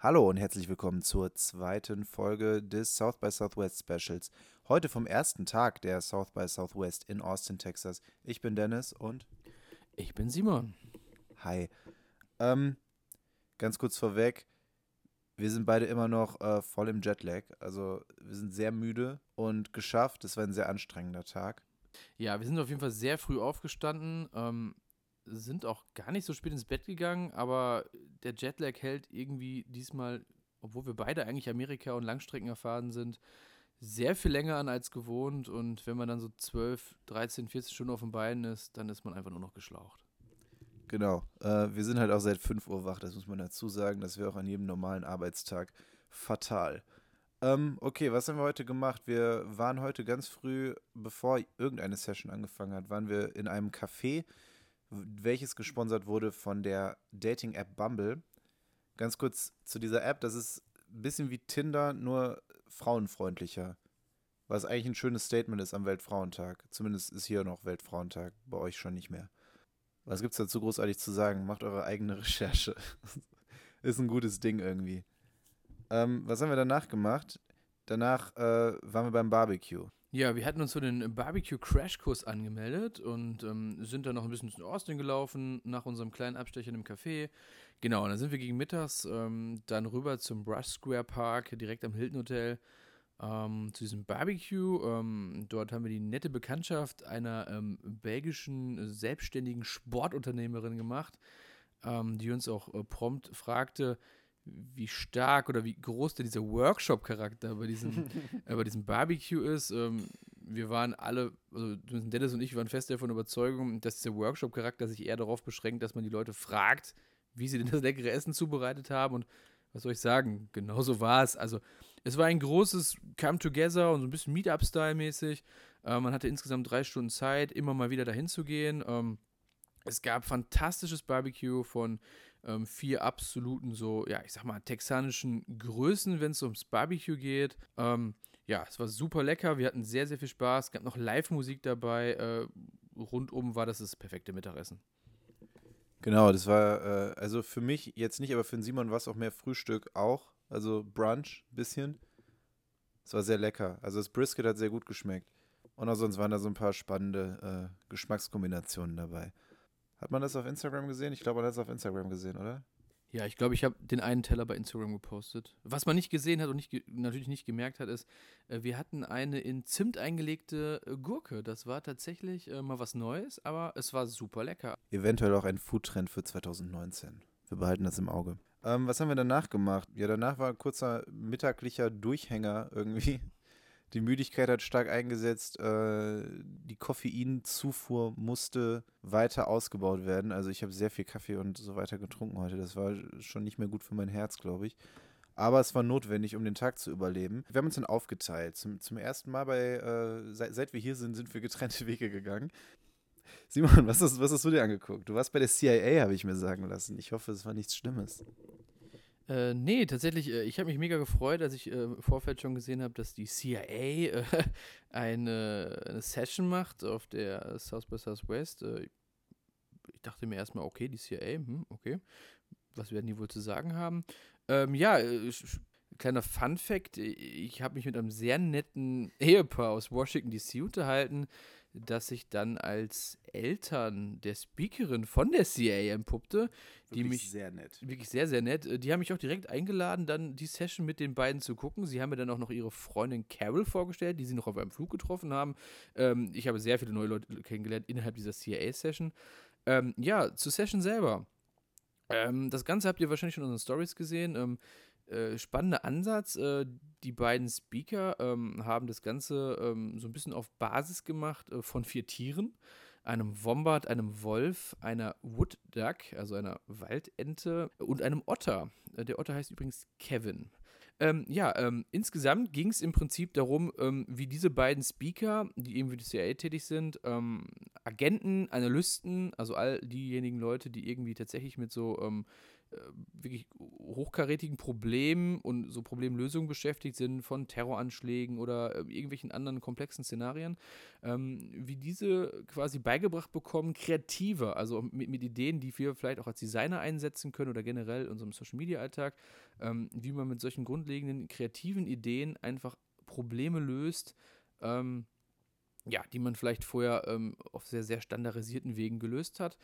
Hallo und herzlich willkommen zur zweiten Folge des South by Southwest Specials. Heute vom ersten Tag der South by Southwest in Austin, Texas. Ich bin Dennis und ich bin Simon. Hi. Ähm, ganz kurz vorweg, wir sind beide immer noch äh, voll im Jetlag. Also wir sind sehr müde und geschafft. Es war ein sehr anstrengender Tag. Ja, wir sind auf jeden Fall sehr früh aufgestanden. Ähm, sind auch gar nicht so spät ins Bett gegangen, aber der Jetlag hält irgendwie diesmal, obwohl wir beide eigentlich Amerika und Langstrecken erfahren sind, sehr viel länger an als gewohnt. Und wenn man dann so 12, 13, 14 Stunden auf dem Bein ist, dann ist man einfach nur noch geschlaucht. Genau. Äh, wir sind halt auch seit 5 Uhr wach, das muss man dazu sagen. Das wäre auch an jedem normalen Arbeitstag fatal. Ähm, okay, was haben wir heute gemacht? Wir waren heute ganz früh, bevor irgendeine Session angefangen hat, waren wir in einem Café welches gesponsert wurde von der Dating-App Bumble. Ganz kurz zu dieser App, das ist ein bisschen wie Tinder, nur frauenfreundlicher. Was eigentlich ein schönes Statement ist am Weltfrauentag. Zumindest ist hier noch Weltfrauentag, bei euch schon nicht mehr. Was gibt es dazu großartig zu sagen? Macht eure eigene Recherche. ist ein gutes Ding irgendwie. Ähm, was haben wir danach gemacht? Danach äh, waren wir beim Barbecue. Ja, wir hatten uns für den Barbecue-Crashkurs angemeldet und ähm, sind dann noch ein bisschen zu Austin gelaufen, nach unserem kleinen Abstecher im Café. Genau, und dann sind wir gegen mittags ähm, dann rüber zum Brush Square Park, direkt am Hilton Hotel, ähm, zu diesem Barbecue. Ähm, dort haben wir die nette Bekanntschaft einer ähm, belgischen selbstständigen Sportunternehmerin gemacht, ähm, die uns auch äh, prompt fragte, wie stark oder wie groß denn dieser Workshop-Charakter bei diesem, äh, bei diesem Barbecue ist. Ähm, wir waren alle, also Dennis und ich waren fest davon Überzeugung, dass dieser Workshop-Charakter sich eher darauf beschränkt, dass man die Leute fragt, wie sie denn das leckere Essen zubereitet haben. Und was soll ich sagen? Genauso war es. Also, es war ein großes Come-Together und so ein bisschen Meetup-Style-mäßig. Äh, man hatte insgesamt drei Stunden Zeit, immer mal wieder dahin zu gehen. Ähm, es gab fantastisches Barbecue von ähm, vier absoluten, so, ja, ich sag mal, texanischen Größen, wenn es ums Barbecue geht. Ähm, ja, es war super lecker. Wir hatten sehr, sehr viel Spaß. Es gab noch Live-Musik dabei. Äh, rundum war das das perfekte Mittagessen. Genau, das war, äh, also für mich jetzt nicht, aber für den Simon war es auch mehr Frühstück auch. Also Brunch, bisschen. Es war sehr lecker. Also das Brisket hat sehr gut geschmeckt. Und auch sonst waren da so ein paar spannende äh, Geschmackskombinationen dabei. Hat man das auf Instagram gesehen? Ich glaube, man hat es auf Instagram gesehen, oder? Ja, ich glaube, ich habe den einen Teller bei Instagram gepostet. Was man nicht gesehen hat und nicht natürlich nicht gemerkt hat, ist, äh, wir hatten eine in Zimt eingelegte äh, Gurke. Das war tatsächlich äh, mal was Neues, aber es war super lecker. Eventuell auch ein Foodtrend für 2019. Wir behalten das im Auge. Ähm, was haben wir danach gemacht? Ja, danach war ein kurzer mittaglicher Durchhänger irgendwie. Die Müdigkeit hat stark eingesetzt. Äh, die Koffeinzufuhr musste weiter ausgebaut werden. Also ich habe sehr viel Kaffee und so weiter getrunken heute. Das war schon nicht mehr gut für mein Herz, glaube ich. Aber es war notwendig, um den Tag zu überleben. Wir haben uns dann aufgeteilt. Zum, zum ersten Mal bei, äh, seit, seit wir hier sind, sind wir getrennte Wege gegangen. Simon, was hast, was hast du dir angeguckt? Du warst bei der CIA, habe ich mir sagen lassen. Ich hoffe, es war nichts Schlimmes. Äh, nee, tatsächlich, äh, ich habe mich mega gefreut, als ich äh, im Vorfeld schon gesehen habe, dass die CIA äh, eine, eine, Session macht auf der South by Southwest. Äh, ich dachte mir erstmal, okay, die CIA, hm, okay, was werden die wohl zu sagen haben? Ähm, ja, äh, kleiner Fun Fact: Ich habe mich mit einem sehr netten Ehepaar aus Washington DC unterhalten das sich dann als Eltern der Speakerin von der CIA entpuppte. Die wirklich mich sehr nett. Wirklich sehr, sehr nett. Äh, die haben mich auch direkt eingeladen, dann die Session mit den beiden zu gucken. Sie haben mir dann auch noch ihre Freundin Carol vorgestellt, die sie noch auf einem Flug getroffen haben. Ähm, ich habe sehr viele neue Leute kennengelernt innerhalb dieser CIA-Session. Ähm, ja, zur Session selber. Ähm, das Ganze habt ihr wahrscheinlich schon in unseren Stories gesehen. Ähm, äh, spannender Ansatz. Äh, die beiden Speaker ähm, haben das Ganze ähm, so ein bisschen auf Basis gemacht äh, von vier Tieren. Einem Wombat, einem Wolf, einer Wood Duck, also einer Waldente und einem Otter. Äh, der Otter heißt übrigens Kevin. Ähm, ja, ähm, insgesamt ging es im Prinzip darum, ähm, wie diese beiden Speaker, die eben für die CIA tätig sind, ähm, Agenten, Analysten, also all diejenigen Leute, die irgendwie tatsächlich mit so wirklich hochkarätigen Problemen und so Problemlösungen beschäftigt sind, von Terroranschlägen oder äh, irgendwelchen anderen komplexen Szenarien, ähm, wie diese quasi beigebracht bekommen, kreativer, also mit, mit, Ideen, die wir vielleicht auch als Designer einsetzen können oder generell in unserem Social-Media-Alltag, ähm, wie man mit solchen grundlegenden kreativen Ideen einfach Probleme löst, ähm, ja, die man vielleicht vorher ähm, auf sehr, sehr standardisierten Wegen gelöst hat.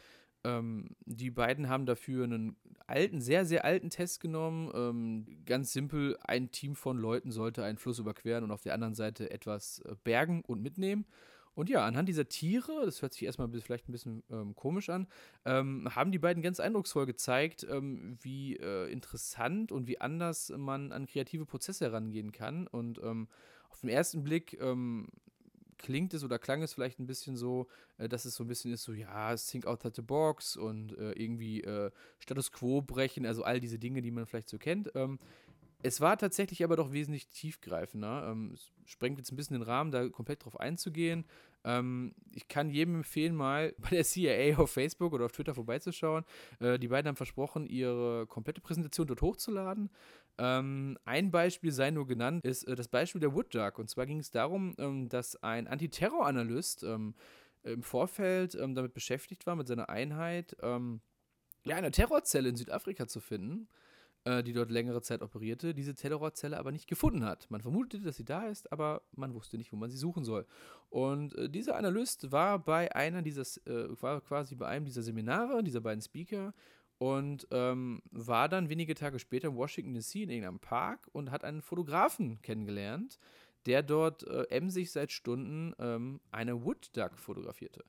Ähm, die beiden haben dafür einen alten, sehr, sehr alten Test genommen. Ähm, ganz simpel, ein Team von Leuten sollte einen Fluss überqueren und auf der anderen Seite etwas äh, bergen und mitnehmen. Und ja, anhand dieser Tiere, das hört sich erstmal vielleicht ein bisschen ähm, komisch an, ähm, haben die beiden ganz eindrucksvoll gezeigt, ähm, wie äh, interessant und wie anders man an kreative Prozesse herangehen kann. Und ähm, auf den ersten Blick ähm, klingt es oder klang es vielleicht ein bisschen so, äh, dass es so ein bisschen ist, so ja, think outside the box und äh, irgendwie äh, Status quo brechen, also all diese Dinge, die man vielleicht so kennt. Ähm, es war tatsächlich aber doch wesentlich tiefgreifender. Ähm, es sprengt jetzt ein bisschen den Rahmen, da komplett drauf einzugehen. Ähm, ich kann jedem empfehlen, mal bei der CIA auf Facebook oder auf Twitter vorbeizuschauen. Äh, die beiden haben versprochen, ihre komplette Präsentation dort hochzuladen. Ähm, ein Beispiel sei nur genannt, ist äh, das Beispiel der Wood Duck. Und zwar ging es darum, ähm, dass ein Antiterroranalyst ähm, im Vorfeld ähm, damit beschäftigt war, mit seiner Einheit ähm, ja, eine Terrorzelle in Südafrika zu finden, die dort längere Zeit operierte, diese Terrorzelle aber nicht gefunden hat. Man vermutete, dass sie da ist, aber man wusste nicht, wo man sie suchen soll. Und äh, dieser Analyst war bei einer dieser, äh, war quasi bei einem dieser Seminare, dieser beiden Speaker, und ähm, war dann wenige Tage später in Washington DC in irgendeinem Park und hat einen Fotografen kennengelernt, der dort äh, emsig seit Stunden ähm, eine Wood Duck fotografierte.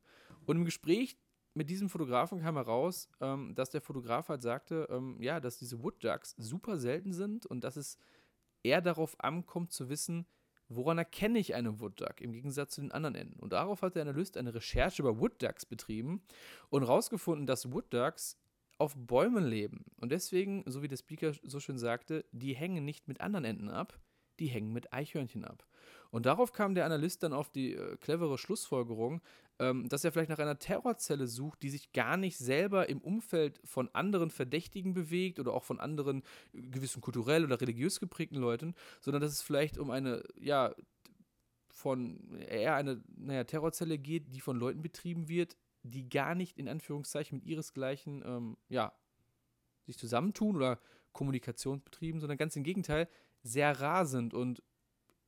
Und im Gespräch mit diesem Fotografen kam heraus, ähm, dass der Fotograf halt sagte, ähm, ja, dass diese Wood super selten sind und dass es eher darauf ankommt zu wissen, woran erkenne ich eine Wood im Gegensatz zu den anderen Enden. Und darauf hat der Analyst eine Recherche über Wood betrieben und herausgefunden, dass Wood auf Bäumen leben. Und deswegen, so wie der Speaker so schön sagte, die hängen nicht mit anderen Enten ab, die hängen mit Eichhörnchen ab. Und darauf kam der Analyst dann auf die äh, clevere Schlussfolgerung, ähm, dass er vielleicht nach einer Terrorzelle sucht, die sich gar nicht selber im Umfeld von anderen Verdächtigen bewegt oder auch von anderen äh, gewissen kulturell oder religiös geprägten Leuten, sondern dass es vielleicht um eine, ja, von eher eine naja, Terrorzelle geht, die von Leuten betrieben wird, die gar nicht in Anführungszeichen mit ihresgleichen, ähm, ja, sich zusammentun oder Kommunikation betrieben, sondern ganz im Gegenteil sehr rar sind und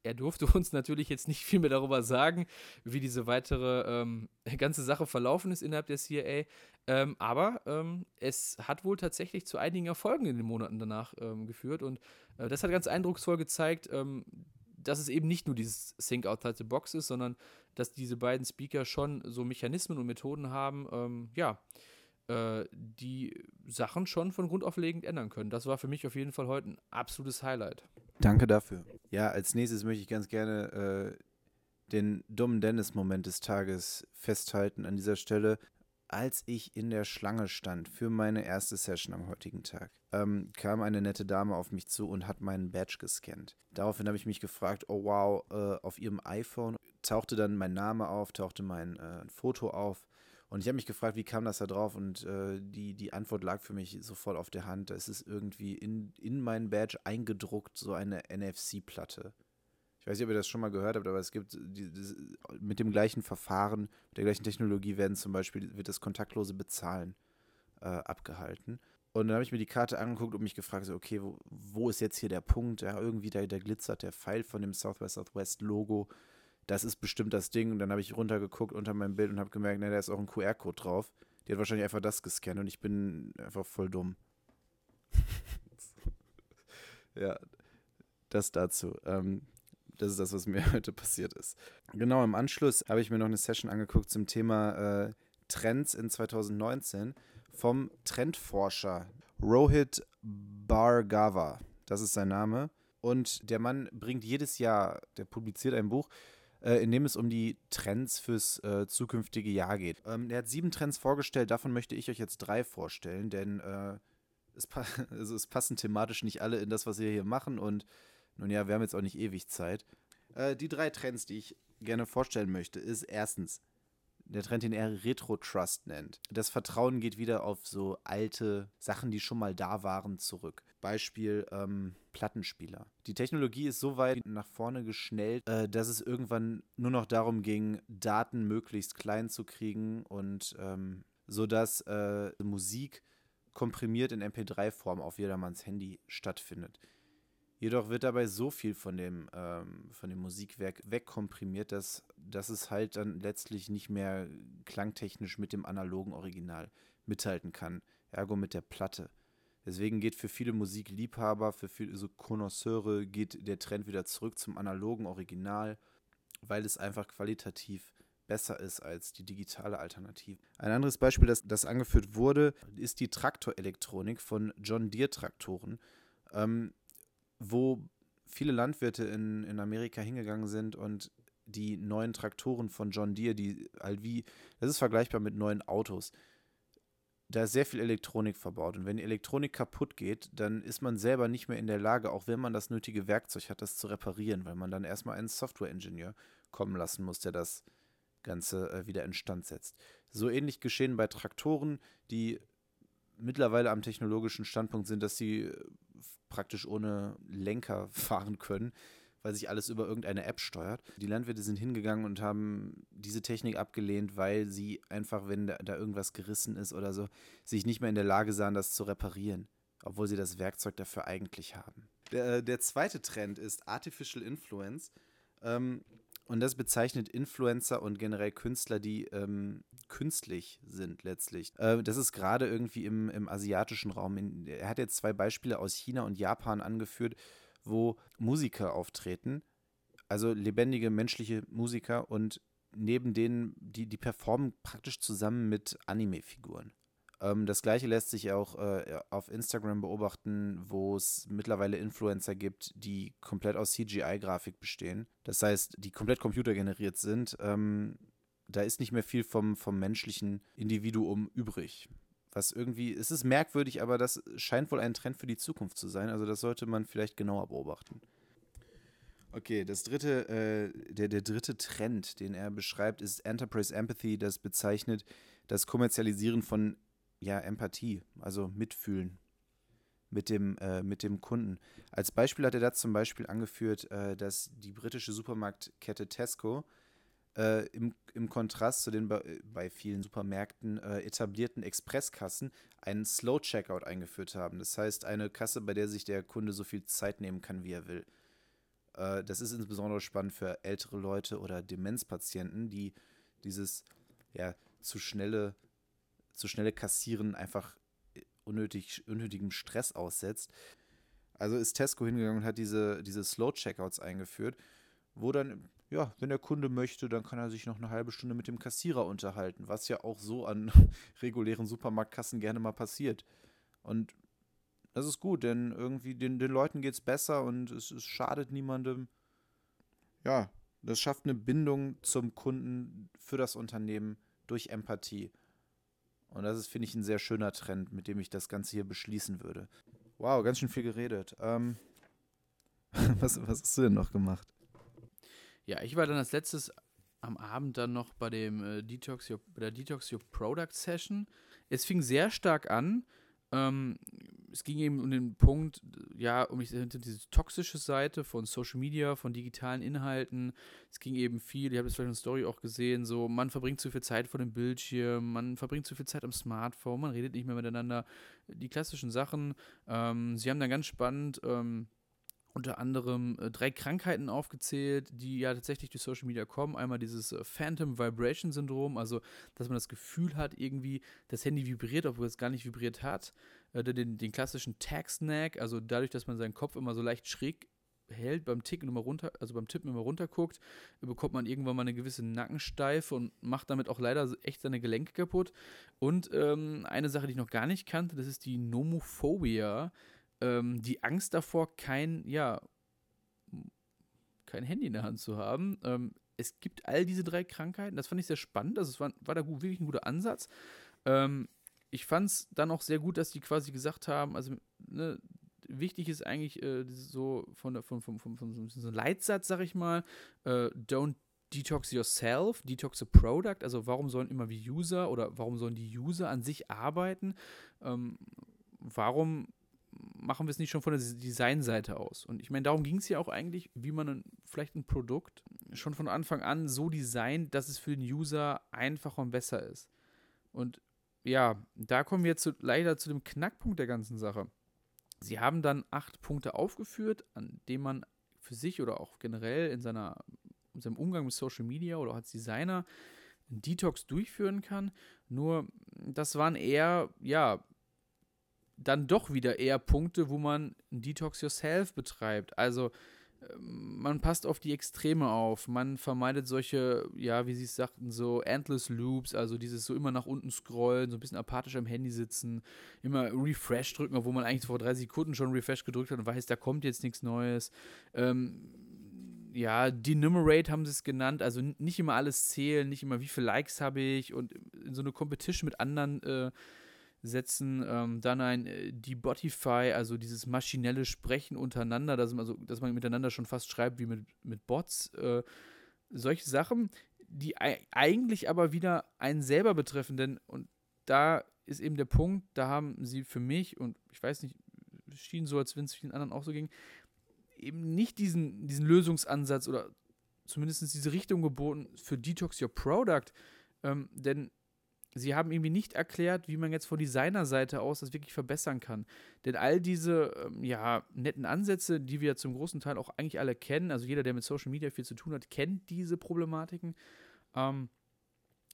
er durfte uns natürlich jetzt nicht viel mehr darüber sagen, wie diese weitere ähm, ganze Sache verlaufen ist innerhalb der CIA. Ähm, aber ähm, es hat wohl tatsächlich zu einigen Erfolgen in den Monaten danach ähm, geführt. Und äh, das hat ganz eindrucksvoll gezeigt, ähm, dass es eben nicht nur dieses Think Outside the Box ist, sondern dass diese beiden Speaker schon so Mechanismen und Methoden haben, ähm, ja, äh, die Sachen schon von Grund auf legend ändern können. Das war für mich auf jeden Fall heute ein absolutes Highlight. Danke dafür. Ja, als nächstes möchte ich ganz gerne äh, den dummen Dennis-Moment des Tages festhalten an dieser Stelle. Als ich in der Schlange stand für meine erste Session am heutigen Tag, ähm, kam eine nette Dame auf mich zu und hat meinen Badge gescannt. Daraufhin habe ich mich gefragt, oh wow, äh, auf ihrem iPhone tauchte dann mein Name auf, tauchte mein äh, Foto auf. Und ich habe mich gefragt, wie kam das da drauf? Und äh, die, die Antwort lag für mich sofort auf der Hand. Es ist irgendwie in, in meinen Badge eingedruckt, so eine NFC-Platte. Ich weiß nicht, ob ihr das schon mal gehört habt, aber es gibt die, die, mit dem gleichen Verfahren, mit der gleichen Technologie werden zum Beispiel, wird das kontaktlose Bezahlen äh, abgehalten. Und dann habe ich mir die Karte angeguckt und mich gefragt, so, okay, wo, wo, ist jetzt hier der Punkt? Ja, irgendwie da, da glitzert der Pfeil von dem Southwest Southwest Logo. Das ist bestimmt das Ding. Und dann habe ich runtergeguckt unter meinem Bild und habe gemerkt, ne, da ist auch ein QR-Code drauf. Die hat wahrscheinlich einfach das gescannt und ich bin einfach voll dumm. ja, das dazu. Ähm, das ist das, was mir heute passiert ist. Genau, im Anschluss habe ich mir noch eine Session angeguckt zum Thema äh, Trends in 2019 vom Trendforscher Rohit Bhargava. Das ist sein Name. Und der Mann bringt jedes Jahr, der publiziert ein Buch, äh, in dem es um die Trends fürs äh, zukünftige Jahr geht. Ähm, er hat sieben Trends vorgestellt, davon möchte ich euch jetzt drei vorstellen, denn äh, es, pa also es passen thematisch nicht alle in das, was wir hier machen und nun ja, wir haben jetzt auch nicht ewig Zeit. Äh, die drei Trends, die ich gerne vorstellen möchte, ist erstens der Trend, den er Retro-Trust nennt. Das Vertrauen geht wieder auf so alte Sachen, die schon mal da waren, zurück. Beispiel ähm, Plattenspieler. Die Technologie ist so weit nach vorne geschnellt, äh, dass es irgendwann nur noch darum ging, Daten möglichst klein zu kriegen und ähm, so dass äh, Musik komprimiert in MP3-Form auf jedermanns Handy stattfindet. Jedoch wird dabei so viel von dem, ähm, von dem Musikwerk wegkomprimiert, dass, dass es halt dann letztlich nicht mehr klangtechnisch mit dem analogen Original mithalten kann. Ergo mit der Platte. Deswegen geht für viele Musikliebhaber, für viele so Connoisseure, geht der Trend wieder zurück zum analogen Original, weil es einfach qualitativ besser ist als die digitale Alternative. Ein anderes Beispiel, das, das angeführt wurde, ist die Traktorelektronik von John Deere Traktoren. Ähm, wo viele Landwirte in, in Amerika hingegangen sind und die neuen Traktoren von John Deere, die halt wie, das ist vergleichbar mit neuen Autos. Da ist sehr viel Elektronik verbaut. Und wenn die Elektronik kaputt geht, dann ist man selber nicht mehr in der Lage, auch wenn man das nötige Werkzeug hat, das zu reparieren, weil man dann erstmal einen Software-Ingenieur kommen lassen muss, der das Ganze äh, wieder instand setzt. So ähnlich geschehen bei Traktoren, die mittlerweile am technologischen Standpunkt sind, dass sie äh, praktisch ohne Lenker fahren können, weil sich alles über irgendeine App steuert. Die Landwirte sind hingegangen und haben diese Technik abgelehnt, weil sie einfach, wenn da, irgendwas gerissen ist oder so, sich nicht mehr in der Lage sahen, das zu reparieren, obwohl sie das Werkzeug dafür eigentlich haben. Der, äh, der zweite Trend ist Artificial Influence. Ähm, und das bezeichnet Influencer und generell Künstler, die ähm, künstlich sind letztlich. Äh, das ist gerade irgendwie im, im asiatischen Raum. In, er hat jetzt zwei Beispiele aus China und Japan angeführt, wo Musiker auftreten, also lebendige menschliche Musiker und neben denen, die, die performen praktisch zusammen mit Anime-Figuren. Ähm, das gleiche lässt sich auch äh, auf Instagram beobachten, wo es mittlerweile Influencer gibt, die komplett aus CGI-Grafik bestehen. Das heißt, die komplett computergeneriert sind. Ähm, da ist nicht mehr viel vom, vom menschlichen Individuum übrig. Was irgendwie, es ist merkwürdig, aber das scheint wohl ein Trend für die Zukunft zu sein. Also das sollte man vielleicht genauer beobachten. Okay, das dritte, äh, der, der dritte Trend, den er beschreibt, ist Enterprise Empathy. Das bezeichnet das Kommerzialisieren von ja, Empathie, also Mitfühlen mit dem, äh, mit dem Kunden. Als Beispiel hat er da zum Beispiel angeführt, äh, dass die britische Supermarktkette Tesco äh, im, im Kontrast zu den bei, bei vielen Supermärkten äh, etablierten Expresskassen einen Slow Checkout eingeführt haben. Das heißt, eine Kasse, bei der sich der Kunde so viel Zeit nehmen kann, wie er will. Äh, das ist insbesondere spannend für ältere Leute oder Demenzpatienten, die dieses ja, zu schnelle zu schnelle Kassieren einfach äh, unnötig, unnötigem Stress aussetzt. Also ist Tesco hingegangen und hat diese, diese Slow-Checkouts eingeführt, wo dann, ja, wenn der Kunde möchte, dann kann er sich noch eine halbe Stunde mit dem Kassierer unterhalten, was ja auch so an regulären Supermarktkassen gerne mal passiert. Und das ist gut, denn irgendwie den, den Leuten geht es besser und es, es schadet niemandem. Ja, das schafft eine Bindung zum Kunden für das Unternehmen durch Empathie. Und das ist, finde ich, ein sehr schöner Trend, mit dem ich das Ganze hier beschließen würde. Wow, ganz schön viel geredet. Ähm, was, was hast du denn noch gemacht? Ja, ich war dann als letztes am Abend dann noch bei dem äh, Detox Your, bei der Detox Your Product Session. Es fing sehr stark an. Ähm, es ging eben um den Punkt, ja, um diese toxische Seite von Social Media, von digitalen Inhalten. Es ging eben viel, ihr habt es vielleicht in der Story auch gesehen, so, man verbringt zu viel Zeit vor dem Bildschirm, man verbringt zu viel Zeit am Smartphone, man redet nicht mehr miteinander. Die klassischen Sachen. Ähm, sie haben dann ganz spannend ähm, unter anderem äh, drei Krankheiten aufgezählt, die ja tatsächlich durch Social Media kommen. Einmal dieses äh, Phantom Vibration Syndrom, also dass man das Gefühl hat, irgendwie das Handy vibriert, obwohl es gar nicht vibriert hat. Äh, den, den klassischen Tag-Snack, also dadurch, dass man seinen Kopf immer so leicht schräg hält, beim Ticken immer runter, also beim Tippen immer runter guckt, bekommt man irgendwann mal eine gewisse Nackensteife und macht damit auch leider echt seine Gelenke kaputt. Und ähm, eine Sache, die ich noch gar nicht kannte, das ist die Nomophobia ähm, die Angst davor, kein, ja, kein Handy in der Hand zu haben. Ähm, es gibt all diese drei Krankheiten. Das fand ich sehr spannend. Also es war, war da gut, wirklich ein guter Ansatz. Ähm, ich fand es dann auch sehr gut, dass die quasi gesagt haben, also ne, wichtig ist eigentlich äh, so von, von, von, von, von, so einem Leitsatz, sag ich mal, äh, don't Detox yourself, detox the product, also warum sollen immer wie User oder warum sollen die User an sich arbeiten? Ähm, warum machen wir es nicht schon von der Designseite aus? Und ich meine, darum ging es ja auch eigentlich, wie man ein, vielleicht ein Produkt schon von Anfang an so designt, dass es für den User einfacher und besser ist. Und ja, da kommen wir jetzt zu, leider zu dem Knackpunkt der ganzen Sache. Sie haben dann acht Punkte aufgeführt, an denen man für sich oder auch generell in, seiner, in seinem Umgang mit Social Media oder als Designer einen Detox durchführen kann. Nur das waren eher, ja, dann doch wieder eher Punkte, wo man einen Detox Yourself betreibt. Also man passt auf die Extreme auf, man vermeidet solche, ja, wie sie es sagten, so endless Loops, also dieses so immer nach unten scrollen, so ein bisschen apathisch am Handy sitzen, immer Refresh drücken, obwohl man eigentlich vor drei Sekunden schon Refresh gedrückt hat und weiß, da kommt jetzt nichts Neues. Ähm, ja, Denumerate haben sie es genannt, also nicht immer alles zählen, nicht immer wie viele Likes habe ich und in so eine Competition mit anderen äh, setzen. Ähm, dann ein äh, Debotify, also dieses maschinelle Sprechen untereinander, dass man, also, dass man miteinander schon fast schreibt wie mit, mit Bots. Äh, solche Sachen, die eigentlich aber wieder einen selber betreffen, denn und da ist eben der Punkt, da haben sie für mich, und ich weiß nicht, es schien so, als wenn es vielen anderen auch so ging, eben nicht diesen, diesen Lösungsansatz oder zumindest diese Richtung geboten für Detox Your Product. Ähm, denn sie haben irgendwie nicht erklärt, wie man jetzt von Designerseite aus das wirklich verbessern kann. Denn all diese ähm, ja, netten Ansätze, die wir zum großen Teil auch eigentlich alle kennen, also jeder, der mit Social Media viel zu tun hat, kennt diese Problematiken. Ähm,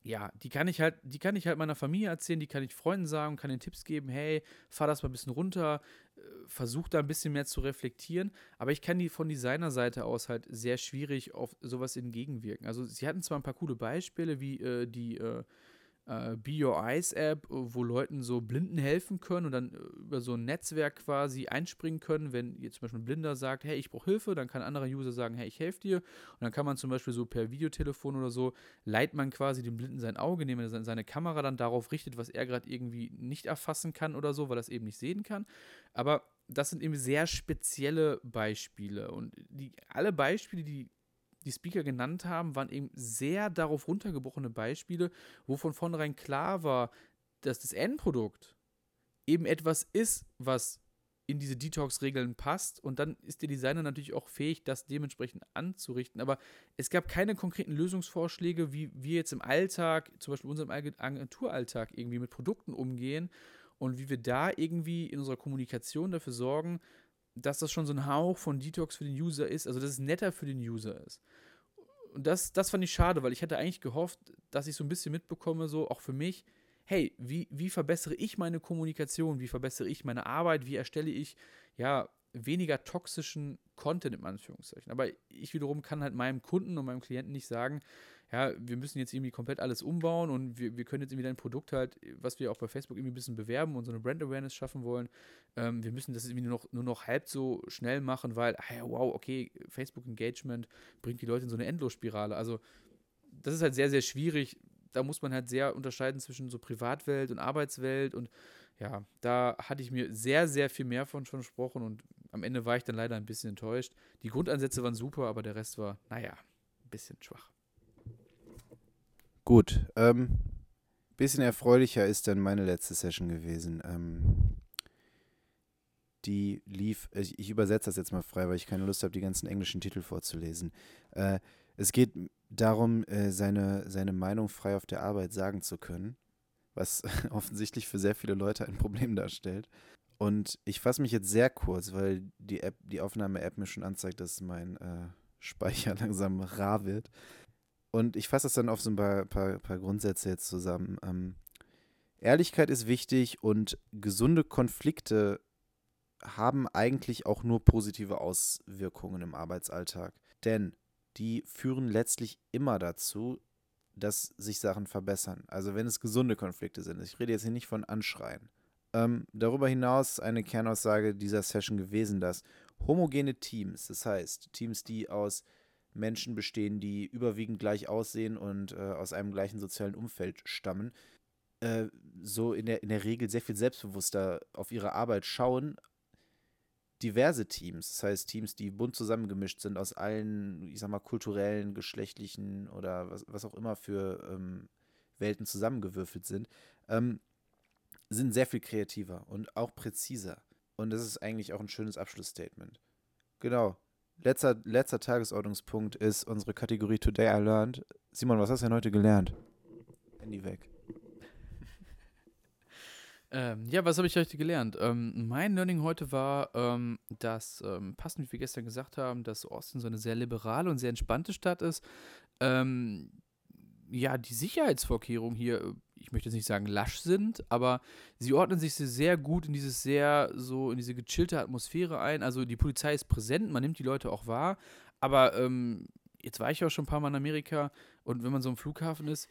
ja, die kann ich halt, die kann ich halt meiner Familie erzählen, die kann ich Freunden sagen, kann ihnen Tipps geben, hey, fahr das mal ein bisschen runter, äh, versuch da ein bisschen mehr zu reflektieren, aber ich kann die von Designerseite aus halt sehr schwierig auf sowas entgegenwirken. Also sie hatten zwar ein paar coole Beispiele, wie äh, die äh, äh, Be Your Eyes App, wo Leuten so Blinden helfen können und dann äh, über so ein Netzwerk quasi einspringen können. Wenn jetzt zum Beispiel ein Blinder sagt, hey, ich brauche Hilfe, dann kann ein anderer User sagen, hey, ich helfe dir. Und dann kann man zum Beispiel so per Videotelefon oder so, leiht man quasi dem Blinden sein Auge, indem er seine Kamera dann darauf richtet, was er gerade irgendwie nicht erfassen kann oder so, weil er es eben nicht sehen kann. Aber das sind eben sehr spezielle Beispiele. Und die, alle Beispiele, die die Speaker genannt haben, waren eben sehr darauf runtergebrochene Beispiele, wo von vornherein klar war, dass das Endprodukt eben etwas ist, was in diese Detox-Regeln passt. Und dann ist der Designer natürlich auch fähig, das dementsprechend anzurichten. Aber es gab keine konkreten Lösungsvorschläge, wie wir jetzt im Alltag, zum Beispiel in unserem Agenturalltag, irgendwie mit Produkten umgehen und wie wir da irgendwie in unserer Kommunikation dafür sorgen, dass das schon so ein Hauch von Detox für den User ist, also dass es netter für den User ist. Und das, das fand ich schade, weil ich hätte eigentlich gehofft, dass ich so ein bisschen mitbekomme, so auch für mich, hey, wie, wie verbessere ich meine Kommunikation, wie verbessere ich meine Arbeit, wie erstelle ich, ja, weniger toxischen Content in Anführungszeichen. Aber ich wiederum kann halt meinem Kunden und meinem Klienten nicht sagen, ja, wir müssen jetzt irgendwie komplett alles umbauen und wir, wir können jetzt irgendwie dein Produkt halt, was wir auch bei Facebook irgendwie ein bisschen bewerben und so eine Brand Awareness schaffen wollen, ähm, wir müssen das irgendwie nur noch, nur noch halb so schnell machen, weil, ah wow, okay, Facebook Engagement bringt die Leute in so eine Endlosspirale. Also, das ist halt sehr, sehr schwierig. Da muss man halt sehr unterscheiden zwischen so Privatwelt und Arbeitswelt und ja, da hatte ich mir sehr, sehr viel mehr von schon gesprochen und am Ende war ich dann leider ein bisschen enttäuscht. Die Grundansätze waren super, aber der Rest war, naja, ein bisschen schwach. Gut, ähm, bisschen erfreulicher ist dann meine letzte Session gewesen. Ähm, die lief, ich, ich, übersetze das jetzt mal frei, weil ich keine Lust habe, die ganzen englischen Titel vorzulesen. Äh, es geht darum, äh, seine, seine Meinung frei auf der Arbeit sagen zu können, was offensichtlich für sehr viele Leute ein Problem darstellt. Und ich fasse mich jetzt sehr kurz, weil die App, die Aufnahme-App mir schon anzeigt, dass mein äh, Speicher langsam rar wird. Und ich fasse das dann auf so ein paar, paar, paar Grundsätze jetzt zusammen. Ähm, Ehrlichkeit ist wichtig und gesunde Konflikte haben eigentlich auch nur positive Auswirkungen im Arbeitsalltag. Denn die führen letztlich immer dazu, dass sich Sachen verbessern. Also wenn es gesunde Konflikte sind. Ich rede jetzt hier nicht von Anschreien. Ähm, darüber hinaus eine Kernaussage dieser Session gewesen, dass homogene Teams, das heißt Teams, die aus Menschen bestehen, die überwiegend gleich aussehen und äh, aus einem gleichen sozialen Umfeld stammen, äh, so in der, in der Regel sehr viel selbstbewusster auf ihre Arbeit schauen, diverse Teams, das heißt Teams, die bunt zusammengemischt sind aus allen, ich sag mal, kulturellen, geschlechtlichen oder was, was auch immer für ähm, Welten zusammengewürfelt sind, ähm, sind sehr viel kreativer und auch präziser. Und das ist eigentlich auch ein schönes Abschlussstatement. Genau. Letzter, letzter Tagesordnungspunkt ist unsere Kategorie Today I Learned. Simon, was hast du denn heute gelernt? Handy weg. Ähm, ja, was habe ich heute gelernt? Ähm, mein Learning heute war, ähm, dass, ähm, passend wie wir gestern gesagt haben, dass Austin so eine sehr liberale und sehr entspannte Stadt ist. Ja, die Sicherheitsvorkehrungen hier, ich möchte jetzt nicht sagen lasch sind, aber sie ordnen sich sehr gut in dieses sehr, so in diese gechillte Atmosphäre ein. Also die Polizei ist präsent, man nimmt die Leute auch wahr, aber ähm, jetzt war ich auch schon ein paar Mal in Amerika und wenn man so im Flughafen ist,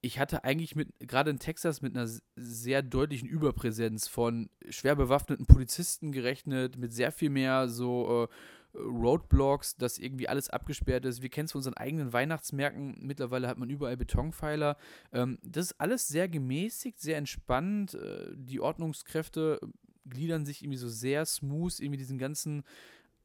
ich hatte eigentlich mit, gerade in Texas, mit einer sehr deutlichen Überpräsenz von schwer bewaffneten Polizisten gerechnet, mit sehr viel mehr so äh, Roadblocks, dass irgendwie alles abgesperrt ist. Wir kennen es von unseren eigenen Weihnachtsmärkten. Mittlerweile hat man überall Betonpfeiler. Ähm, das ist alles sehr gemäßigt, sehr entspannt. Äh, die Ordnungskräfte gliedern sich irgendwie so sehr smooth irgendwie diesen ganzen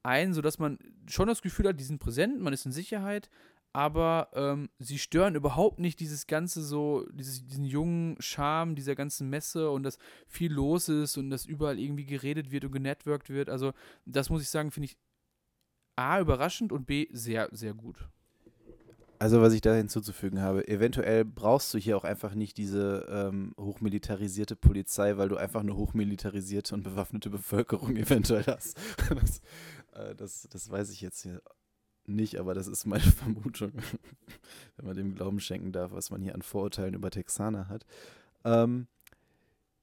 ein, sodass man schon das Gefühl hat, die sind präsent, man ist in Sicherheit, aber ähm, sie stören überhaupt nicht dieses ganze so, dieses, diesen jungen Charme dieser ganzen Messe und dass viel los ist und dass überall irgendwie geredet wird und genetworked wird. Also, das muss ich sagen, finde ich A, überraschend und B, sehr, sehr gut. Also, was ich da hinzuzufügen habe, eventuell brauchst du hier auch einfach nicht diese ähm, hochmilitarisierte Polizei, weil du einfach eine hochmilitarisierte und bewaffnete Bevölkerung eventuell hast. das, äh, das, das weiß ich jetzt hier nicht, aber das ist meine Vermutung, wenn man dem Glauben schenken darf, was man hier an Vorurteilen über Texaner hat. Ähm,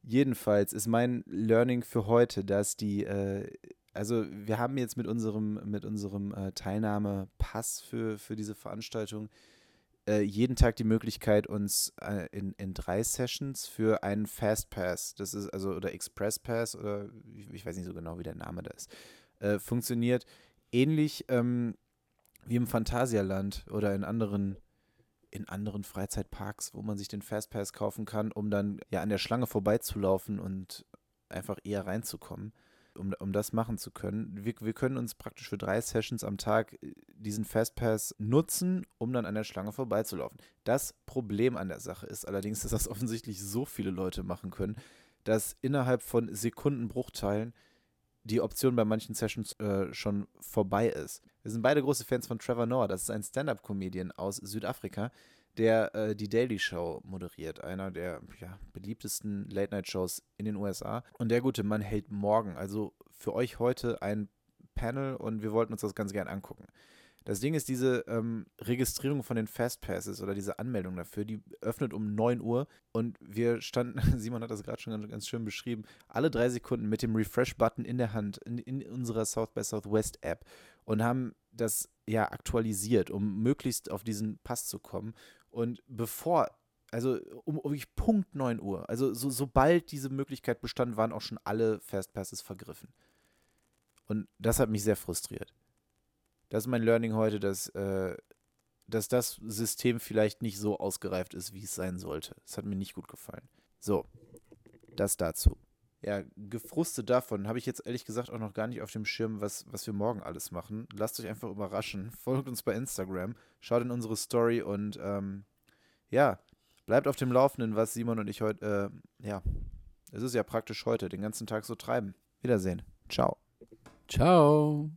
jedenfalls ist mein Learning für heute, dass die, äh, also wir haben jetzt mit unserem, mit unserem äh, Teilnahmepass für, für diese Veranstaltung äh, jeden Tag die Möglichkeit, uns äh, in, in drei Sessions für einen Fast Pass, das ist also, oder Express Pass, oder ich, ich weiß nicht so genau, wie der Name da ist, äh, funktioniert ähnlich ähm, wie im Phantasialand oder in anderen in anderen Freizeitparks, wo man sich den Fastpass kaufen kann, um dann ja an der Schlange vorbeizulaufen und einfach eher reinzukommen, um, um das machen zu können. Wir, wir können uns praktisch für drei Sessions am Tag äh, diesen Fastpass nutzen, um dann an der Schlange vorbeizulaufen. Das Problem an der Sache ist allerdings, dass das offensichtlich so viele Leute machen können, dass innerhalb von Sekundenbruchteilen die Option bei manchen Sessions äh, schon vorbei ist. Wir sind beide große Fans von Trevor Noah. Das ist ein Stand-up-Comedian aus Südafrika, der äh, die Daily Show moderiert, einer der ja, beliebtesten Late-Night-Shows in den USA. Und der gute Mann hält morgen, also für euch heute, ein Panel und wir wollten uns das ganz gern angucken. Das Ding ist, diese ähm, Registrierung von den Fastpasses oder diese Anmeldung dafür, die öffnet um 9 Uhr und wir standen, Simon hat das gerade schon ganz, ganz, schön beschrieben, alle drei Sekunden mit dem Refresh-Button in der Hand in, in unserer South by Southwest App und haben das ja aktualisiert, um möglichst auf diesen Pass zu kommen. Und bevor also um, um Punkt 9 Uhr. Also so, sobald diese Möglichkeit bestand, waren auch schon alle Fastpasses vergriffen. Und das hat mich sehr frustriert das ist mein Learning heute, dass, äh, dass das System vielleicht nicht so ausgereift ist, wie es sein sollte. Das hat mir nicht gut gefallen. So, das dazu. Ja, gefrustet davon habe ich jetzt ehrlich gesagt auch noch gar nicht auf dem Schirm, was, was wir morgen alles machen. Lasst euch einfach überraschen. Folgt uns bei Instagram, schaut in unsere Story und ähm, ja, bleibt auf dem Laufenden, was Simon und ich heute, äh, ja, es ist ja praktisch heute, den ganzen Tag so treiben. Wiedersehen. Ciao. Ciao.